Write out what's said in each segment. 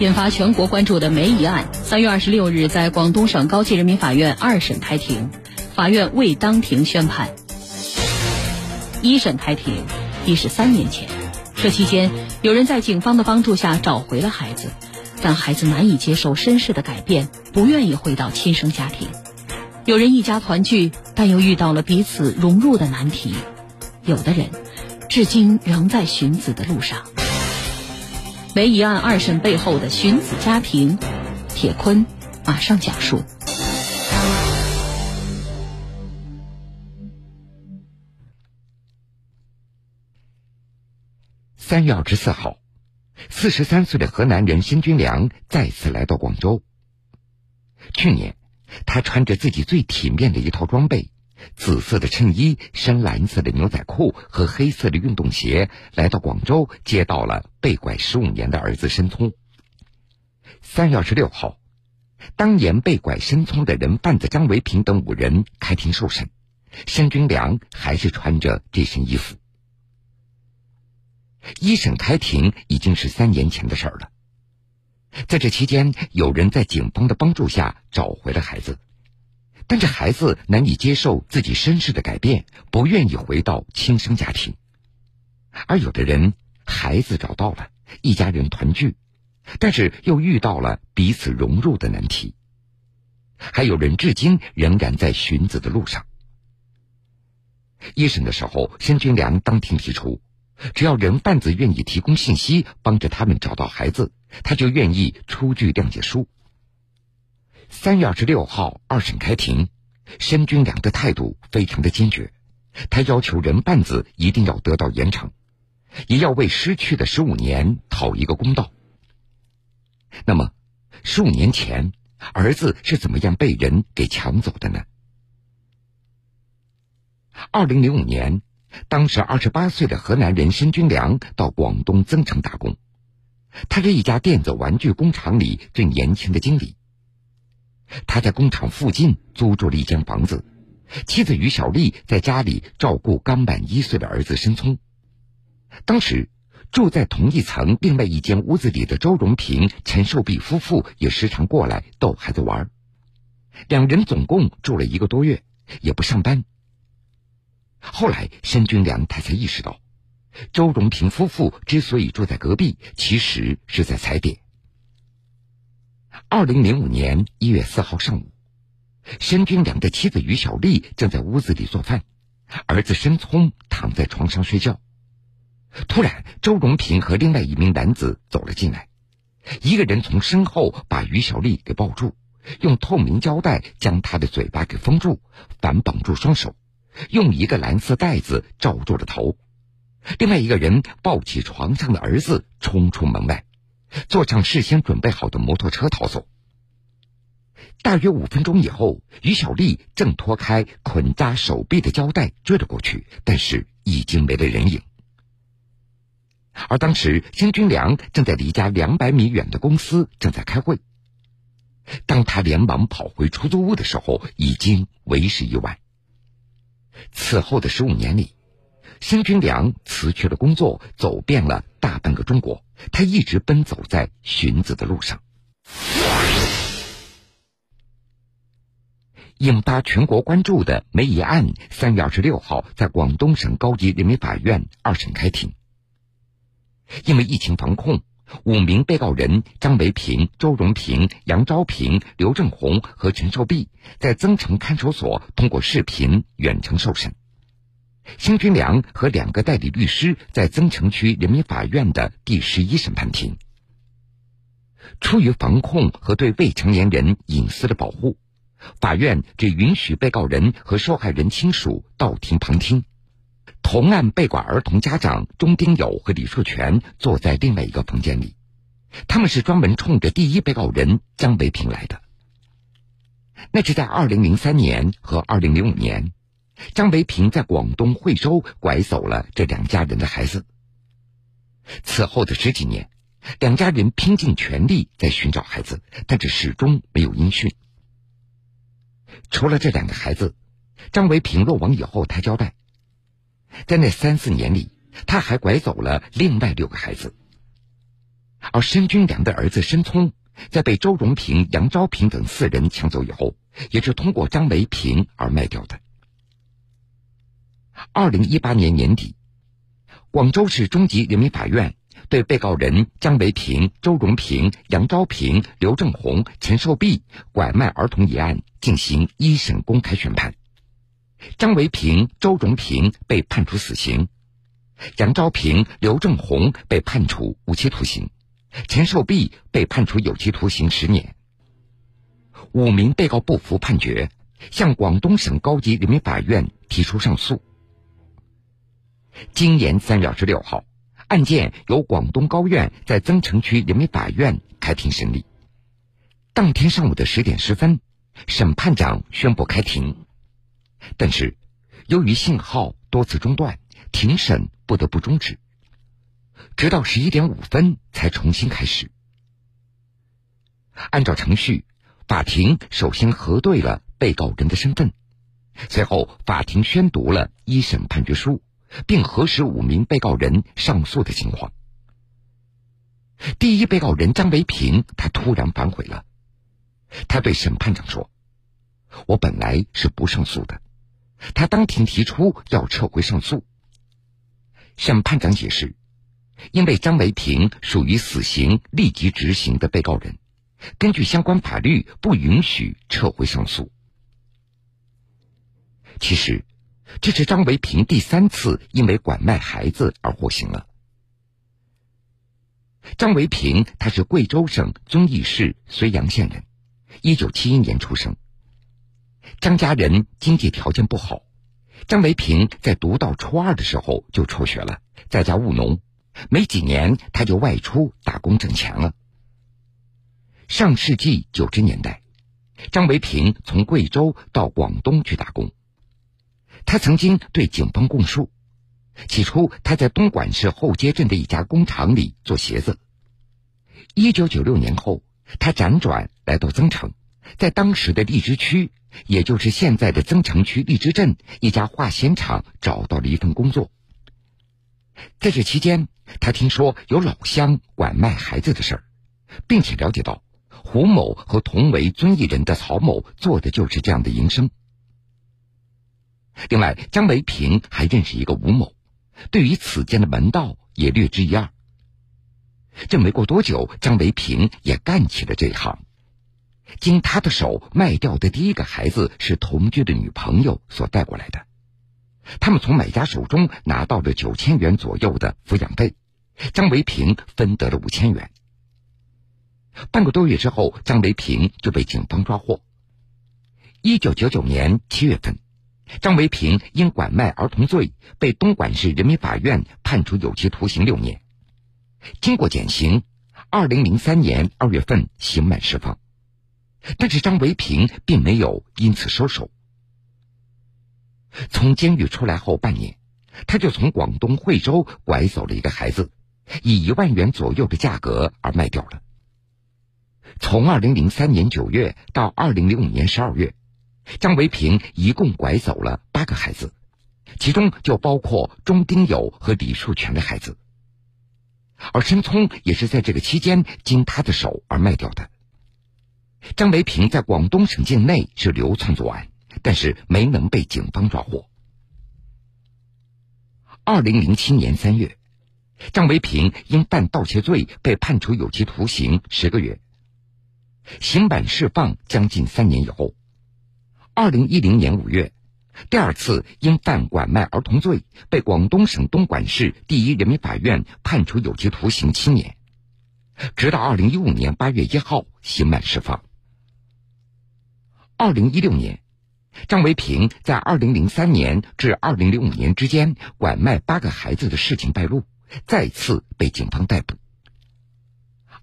引发全国关注的梅姨案，三月二十六日在广东省高级人民法院二审开庭，法院未当庭宣判。一审开庭已是三年前，这期间有人在警方的帮助下找回了孩子，但孩子难以接受身世的改变，不愿意回到亲生家庭。有人一家团聚，但又遇到了彼此融入的难题。有的人至今仍在寻子的路上。梅姨案二审背后的寻子家庭，铁坤马上讲述。三月二十四号，四十三岁的河南人申军良再次来到广州。去年，他穿着自己最体面的一套装备。紫色的衬衣、深蓝色的牛仔裤和黑色的运动鞋，来到广州接到了被拐十五年的儿子申聪。三月二十六号，当年被拐申聪的人贩子张维平等五人开庭受审，申军良还是穿着这身衣服。一审开庭已经是三年前的事儿了，在这期间，有人在警方的帮助下找回了孩子。但这孩子难以接受自己身世的改变，不愿意回到亲生家庭；而有的人，孩子找到了，一家人团聚，但是又遇到了彼此融入的难题；还有人至今仍然在寻子的路上。一审的时候，申军良当庭提出，只要人贩子愿意提供信息，帮着他们找到孩子，他就愿意出具谅解书。三月二十六号，二审开庭，申军良的态度非常的坚决，他要求人贩子一定要得到严惩，也要为失去的十五年讨一个公道。那么，十五年前，儿子是怎么样被人给抢走的呢？二零零五年，当时二十八岁的河南人申军良到广东增城打工，他是一家电子玩具工厂里最年轻的经理。他在工厂附近租住了一间房子，妻子于小丽在家里照顾刚满一岁的儿子申聪。当时住在同一层另外一间屋子里的周荣平、陈寿碧夫妇也时常过来逗孩子玩。两人总共住了一个多月，也不上班。后来申军良他才意识到，周荣平夫妇之所以住在隔壁，其实是在踩点。二零零五年一月四号上午，申军良的妻子于小丽正在屋子里做饭，儿子申聪躺在床上睡觉。突然，周荣平和另外一名男子走了进来，一个人从身后把于小丽给抱住，用透明胶带将她的嘴巴给封住，反绑住双手，用一个蓝色袋子罩住了头。另外一个人抱起床上的儿子，冲出门外。坐上事先准备好的摩托车逃走。大约五分钟以后，于小丽正脱开捆扎手臂的胶带追了过去，但是已经没了人影。而当时，辛军良正在离家两百米远的公司正在开会。当他连忙跑回出租屋的时候，已经为时已晚。此后的十五年里。辛军良辞去了工作，走遍了大半个中国。他一直奔走在寻子的路上。引发全国关注的梅姨案，三月二十六号在广东省高级人民法院二审开庭。因为疫情防控，五名被告人张维平、周荣平、杨昭平、刘正红和陈寿碧在增城看守所通过视频远程受审。辛军良和两个代理律师在增城区人民法院的第十一审判庭。出于防控和对未成年人隐私的保护，法院只允许被告人和受害人亲属到庭旁听。同案被拐儿童家长钟丁友和李树全坐在另外一个房间里，他们是专门冲着第一被告人江维平来的。那是在二零零三年和二零零五年。张维平在广东惠州拐走了这两家人的孩子。此后的十几年，两家人拼尽全力在寻找孩子，但是始终没有音讯。除了这两个孩子，张维平落网以后，他交代，在那三四年里，他还拐走了另外六个孩子。而申军良的儿子申聪，在被周荣平、杨昭平等四人抢走以后，也是通过张维平而卖掉的。二零一八年年底，广州市中级人民法院对被告人张维平、周荣平、杨昭平、刘正红、陈寿碧拐卖儿童一案进行一审公开宣判。张维平、周荣平被判处死刑，杨昭平、刘正红被判处无期徒刑，陈寿碧被判处有期徒刑十年。五名被告不服判决，向广东省高级人民法院提出上诉。今年三月二十六号，案件由广东高院在增城区人民法院开庭审理。当天上午的十点十分，审判长宣布开庭。但是，由于信号多次中断，庭审不得不终止，直到十一点五分才重新开始。按照程序，法庭首先核对了被告人的身份，随后法庭宣读了一审判决书，并核实五名被告人上诉的情况。第一被告人张维平，他突然反悔了，他对审判长说：“我本来是不上诉的。”他当庭提出要撤回上诉。审判长解释，因为张维平属于死刑立即执行的被告人，根据相关法律不允许撤回上诉。其实，这是张维平第三次因为拐卖孩子而获刑了。张维平他是贵州省遵义市睢阳县人，一九七一年出生。张家人经济条件不好，张维平在读到初二的时候就辍学了，在家务农。没几年，他就外出打工挣钱了。上世纪九十年代，张维平从贵州到广东去打工。他曾经对警方供述，起初他在东莞市后街镇的一家工厂里做鞋子。一九九六年后，他辗转来到增城，在当时的荔枝区。也就是现在的增城区荔枝镇一家化纤厂找到了一份工作。在这期间，他听说有老乡拐卖孩子的事儿，并且了解到胡某和同为遵义人的曹某做的就是这样的营生。另外，张维平还认识一个吴某，对于此间的门道也略知一二。这没过多久，张维平也干起了这一行。经他的手卖掉的第一个孩子是同居的女朋友所带过来的，他们从买家手中拿到了九千元左右的抚养费，张维平分得了五千元。半个多月之后，张维平就被警方抓获。一九九九年七月份，张维平因拐卖儿童罪被东莞市人民法院判处有期徒刑六年，经过减刑，二零零三年二月份刑满释放。但是张维平并没有因此收手。从监狱出来后半年，他就从广东惠州拐走了一个孩子，以一万元左右的价格而卖掉了。从二零零三年九月到二零零五年十二月，张维平一共拐走了八个孩子，其中就包括钟丁友和李树全的孩子。而申聪也是在这个期间经他的手而卖掉的。张维平在广东省境内是流窜作案，但是没能被警方抓获。二零零七年三月，张维平因犯盗窃罪被判处有期徒刑十个月，刑满释放将近三年以后，二零一零年五月，第二次因犯拐卖儿童罪被广东省东莞市第一人民法院判处有期徒刑七年，直到二零一五年八月一号刑满释放。二零一六年，张维平在二零零三年至二零零五年之间拐卖八个孩子的事情败露，再次被警方逮捕。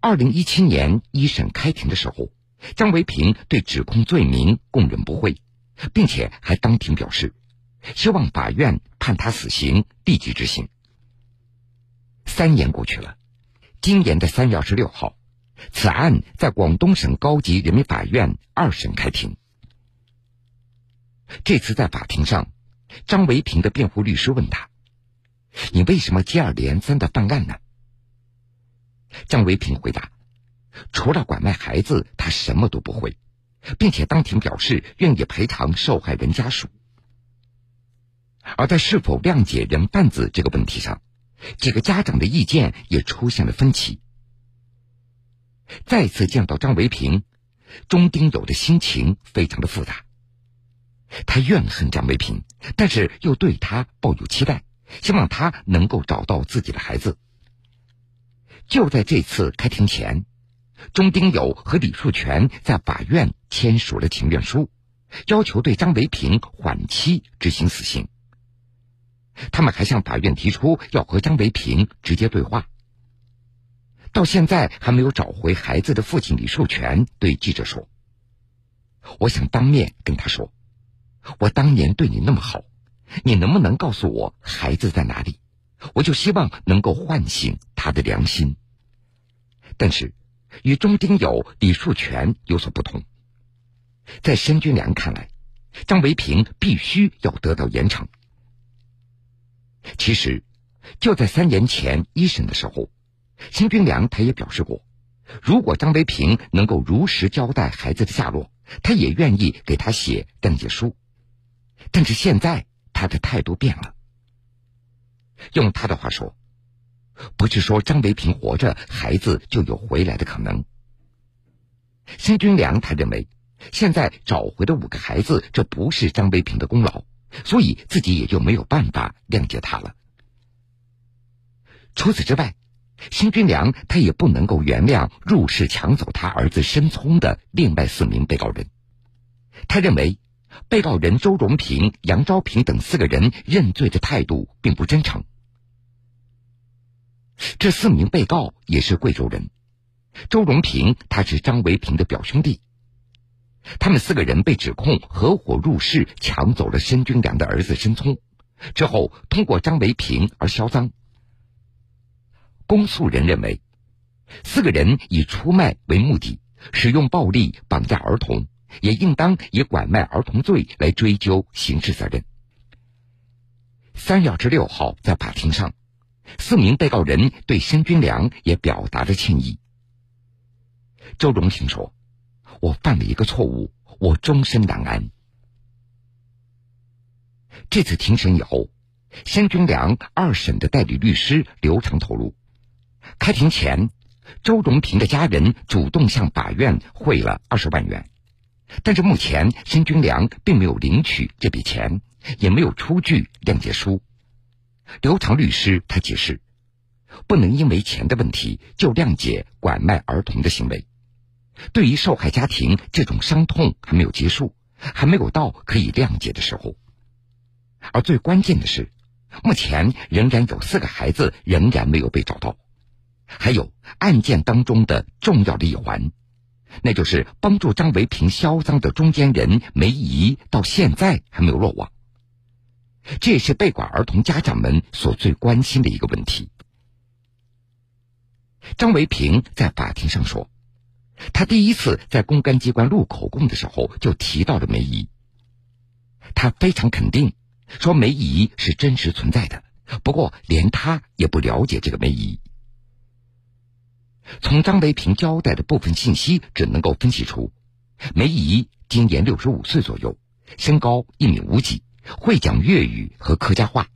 二零一七年一审开庭的时候，张维平对指控罪名供认不讳，并且还当庭表示，希望法院判他死刑立即执行。三年过去了，今年的三月二十六号。此案在广东省高级人民法院二审开庭。这次在法庭上，张维平的辩护律师问他：“你为什么接二连三的犯案呢？”张维平回答：“除了拐卖孩子，他什么都不会，并且当庭表示愿意赔偿受害人家属。”而在是否谅解人贩子这个问题上，几个家长的意见也出现了分歧。再次见到张维平，钟丁友的心情非常的复杂。他怨恨张维平，但是又对他抱有期待，希望他能够找到自己的孩子。就在这次开庭前，钟丁友和李树全在法院签署了请愿书，要求对张维平缓期执行死刑。他们还向法院提出要和张维平直接对话。到现在还没有找回孩子的父亲李树全对记者说：“我想当面跟他说，我当年对你那么好，你能不能告诉我孩子在哪里？我就希望能够唤醒他的良心。”但是，与钟丁友、李树全有所不同，在申军良看来，张维平必须要得到严惩。其实，就在三年前一审的时候，申军良他也表示过，如果张维平能够如实交代孩子的下落，他也愿意给他写谅解书。但是现在他的态度变了。用他的话说，不是说张维平活着，孩子就有回来的可能。辛军良他认为，现在找回的五个孩子，这不是张维平的功劳。所以自己也就没有办法谅解他了。除此之外，辛军良他也不能够原谅入室抢走他儿子申聪的另外四名被告人。他认为，被告人周荣平、杨昭平等四个人认罪的态度并不真诚。这四名被告也是贵州人，周荣平他是张维平的表兄弟。他们四个人被指控合伙入室抢走了申军良的儿子申聪，之后通过张维平而销赃。公诉人认为，四个人以出卖为目的，使用暴力绑架儿童，也应当以拐卖儿童罪来追究刑事责任。三月二十六号，在法庭上，四名被告人对申军良也表达了歉意。周荣平说。我犯了一个错误，我终身难安。这次庭审以后，申军良二审的代理律师刘成透露，开庭前，周荣平的家人主动向法院汇了二十万元，但是目前申军良并没有领取这笔钱，也没有出具谅解书。刘长律师他解释，不能因为钱的问题就谅解拐卖儿童的行为。对于受害家庭，这种伤痛还没有结束，还没有到可以谅解的时候。而最关键的是，目前仍然有四个孩子仍然没有被找到，还有案件当中的重要的一环，那就是帮助张维平销赃的中间人梅姨到现在还没有落网。这也是被拐儿童家长们所最关心的一个问题。张维平在法庭上说。他第一次在公安机关录口供的时候，就提到了梅姨。他非常肯定，说梅姨是真实存在的。不过，连他也不了解这个梅姨。从张维平交代的部分信息，只能够分析出，梅姨今年六十五岁左右，身高一米五几，会讲粤语和客家话。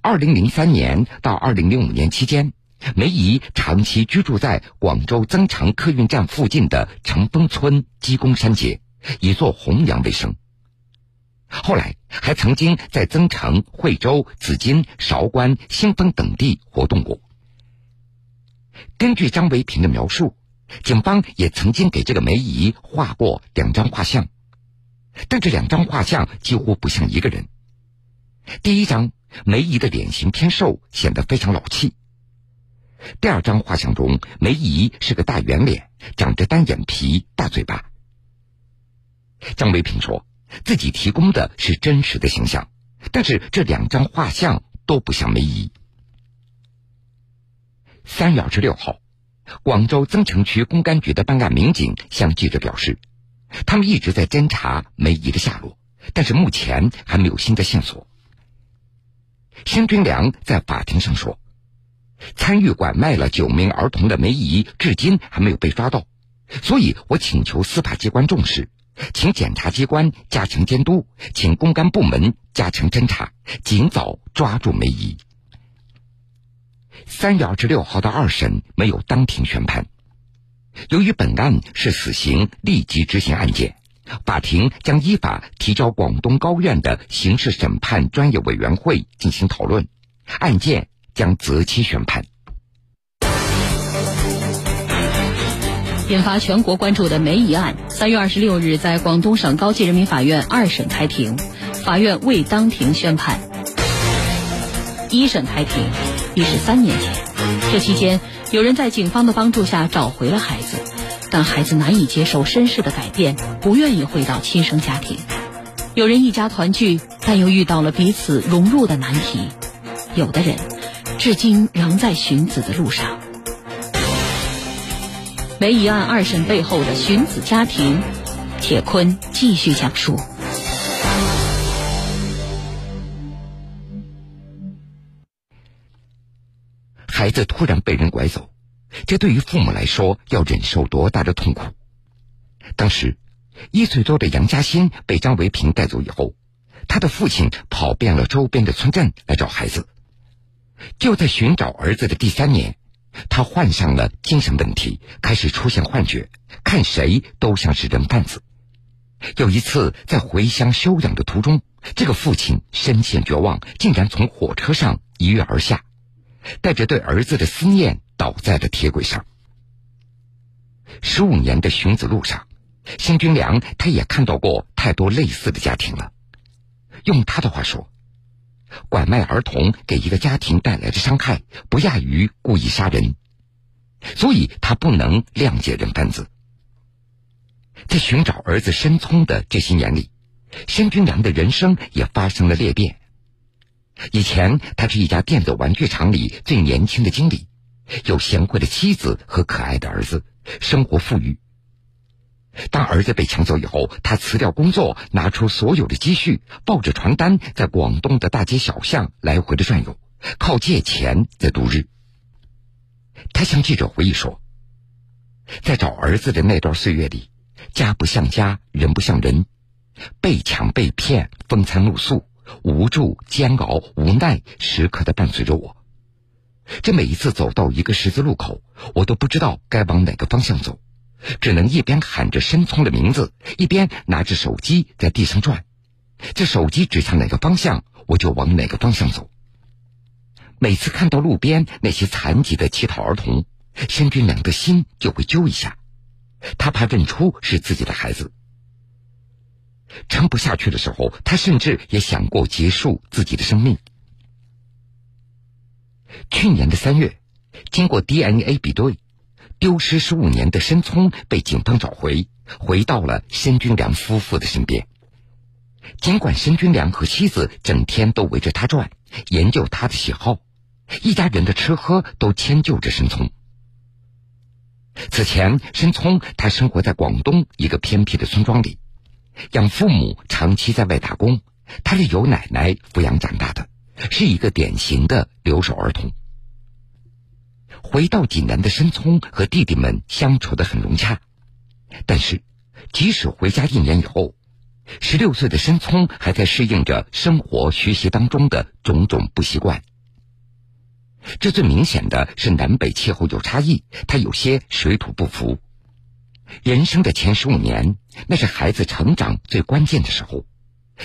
二零零三年到二零零五年期间。梅姨长期居住在广州增城客运站附近的城丰村鸡公山街，以做红娘为生。后来还曾经在增城、惠州、紫金、韶关、新丰等地活动过。根据张维平的描述，警方也曾经给这个梅姨画过两张画像，但这两张画像几乎不像一个人。第一张，梅姨的脸型偏瘦，显得非常老气。第二张画像中，梅姨是个大圆脸，长着单眼皮、大嘴巴。张维平说自己提供的是真实的形象，但是这两张画像都不像梅姨。三月二十六号，广州增城区公安局的办案民警向记者表示，他们一直在侦查梅姨的下落，但是目前还没有新的线索。申军良在法庭上说。参与拐卖了九名儿童的梅姨至今还没有被抓到，所以我请求司法机关重视，请检察机关加强监督，请公安部门加强侦查，尽早抓住梅姨。三月二十六号的二审没有当庭宣判，由于本案是死刑立即执行案件，法庭将依法提交广东高院的刑事审判专业委员会进行讨论，案件将择期宣判。引发全国关注的梅姨案，三月二十六日在广东省高级人民法院二审开庭，法院未当庭宣判。一审开庭。已是三年前，这期间有人在警方的帮助下找回了孩子，但孩子难以接受身世的改变，不愿意回到亲生家庭。有人一家团聚，但又遇到了彼此融入的难题。有的人至今仍在寻子的路上。梅姨案二审背后的寻子家庭，铁坤继续讲述。孩子突然被人拐走，这对于父母来说要忍受多大的痛苦？当时，一岁多的杨嘉欣被张维平带走以后，他的父亲跑遍了周边的村镇来找孩子。就在寻找儿子的第三年，他患上了精神问题，开始出现幻觉，看谁都像是人贩子。有一次在回乡休养的途中，这个父亲深陷绝望，竟然从火车上一跃而下。带着对儿子的思念，倒在了铁轨上。十五年的寻子路上，辛军良他也看到过太多类似的家庭了。用他的话说，拐卖儿童给一个家庭带来的伤害，不亚于故意杀人，所以他不能谅解人贩子。在寻找儿子申聪的这些年里，申军良的人生也发生了裂变。以前，他是一家电子玩具厂里最年轻的经理，有贤惠的妻子和可爱的儿子，生活富裕。当儿子被抢走以后，他辞掉工作，拿出所有的积蓄，抱着传单，在广东的大街小巷来回的转悠，靠借钱在度日。他向记者回忆说，在找儿子的那段岁月里，家不像家，人不像人，被抢被骗，风餐露宿。无助、煎熬、无奈，时刻的伴随着我。这每一次走到一个十字路口，我都不知道该往哪个方向走，只能一边喊着申聪的名字，一边拿着手机在地上转。这手机指向哪个方向，我就往哪个方向走。每次看到路边那些残疾的乞讨儿童，申军良的心就会揪一下，他怕认出是自己的孩子。撑不下去的时候，他甚至也想过结束自己的生命。去年的三月，经过 DNA 比对，丢失十五年的申聪被警方找回，回到了申军良夫妇的身边。尽管申军良和妻子整天都围着他转，研究他的喜好，一家人的吃喝都迁就着申聪。此前，申聪他生活在广东一个偏僻的村庄里。养父母长期在外打工，他是由奶奶抚养长大的，是一个典型的留守儿童。回到济南的申聪和弟弟们相处的很融洽，但是即使回家一年以后，十六岁的申聪还在适应着生活学习当中的种种不习惯。这最明显的是南北气候有差异，他有些水土不服。人生的前十五年，那是孩子成长最关键的时候，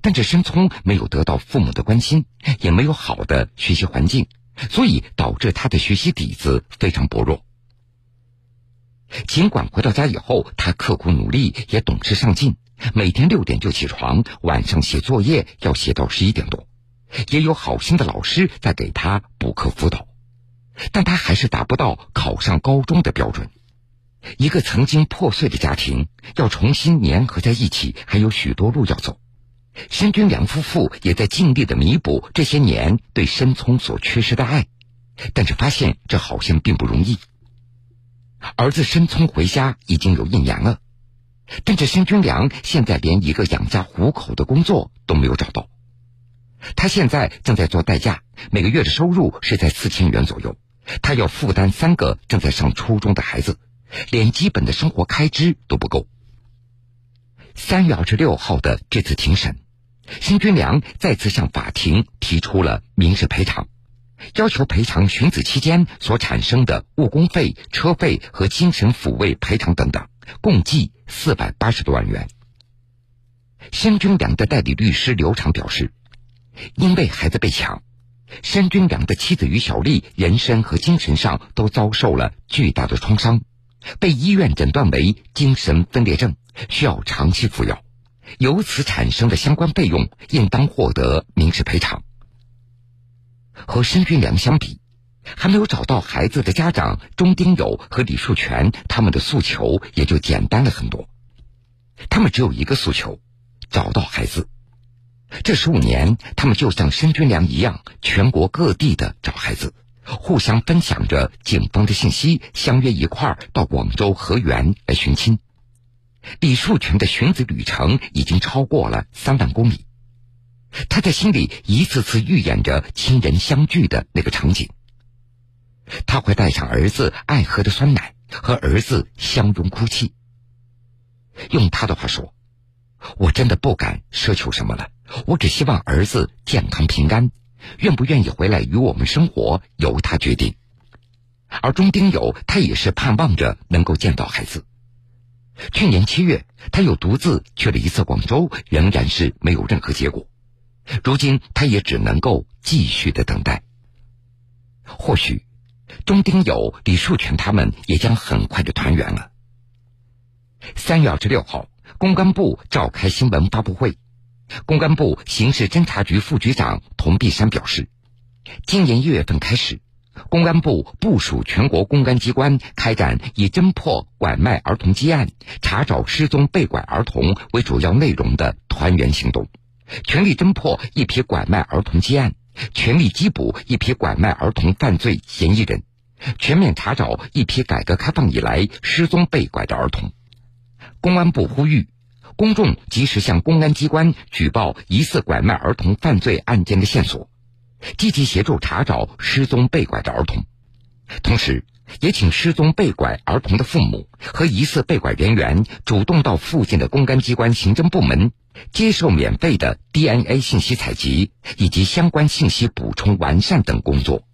但这申聪没有得到父母的关心，也没有好的学习环境，所以导致他的学习底子非常薄弱。尽管回到家以后，他刻苦努力，也懂事上进，每天六点就起床，晚上写作业要写到十一点多，也有好心的老师在给他补课辅导，但他还是达不到考上高中的标准。一个曾经破碎的家庭要重新粘合在一起，还有许多路要走。申军良夫妇也在尽力的弥补这些年对申聪所缺失的爱，但是发现这好像并不容易。儿子申聪回家已经有一年了，但是申军良现在连一个养家糊口的工作都没有找到。他现在正在做代驾，每个月的收入是在四千元左右，他要负担三个正在上初中的孩子，连基本的生活开支都不够。三月二十六号的这次庭审，辛军良再次向法庭提出了民事赔偿，要求赔偿寻子期间所产生的误工费、车费和精神抚慰赔偿等等，共计四百八十多万元。申军良的代理律师刘长表示，因为孩子被抢。申军良的妻子于小丽人身和精神上都遭受了巨大的创伤，被医院诊断为精神分裂症，需要长期服药，由此产生的相关费用应当获得民事赔偿。和申军良相比，还没有找到孩子的家长钟丁友和李树全，他们的诉求也就简单了很多，他们只有一个诉求：找到孩子。这十五年，他们就像申军良一样，全国各地的找孩子，互相分享着警方的信息，相约一块儿到广州河源来寻亲。李树全的寻子旅程已经超过了三万公里，他在心里一次次预演着亲人相聚的那个场景。他会带上儿子爱喝的酸奶，和儿子相拥哭泣。用他的话说。我真的不敢奢求什么了，我只希望儿子健康平安，愿不愿意回来与我们生活由他决定。而钟丁友，他也是盼望着能够见到孩子。去年七月，他又独自去了一次广州，仍然是没有任何结果。如今，他也只能够继续的等待。或许，钟丁友、李树全他们也将很快的团圆了。三月二十六号。公安部召开新闻发布会，公安部刑事侦查局副局长童碧山表示，今年一月份开始，公安部部署全国公安机关开展以侦破拐卖儿童积案、查找失踪被拐儿童为主要内容的团圆行动，全力侦破一批拐卖儿童积案，全力缉捕一批拐卖儿童犯罪嫌疑人，全面查找一批改革开放以来失踪被拐的儿童。公安部呼吁公众及时向公安机关举报疑似拐卖儿童犯罪案件的线索，积极协助查找失踪被拐的儿童。同时，也请失踪被拐儿童的父母和疑似被拐人员主动到附近的公安机关行政部门接受免费的 DNA 信息采集以及相关信息补充完善等工作。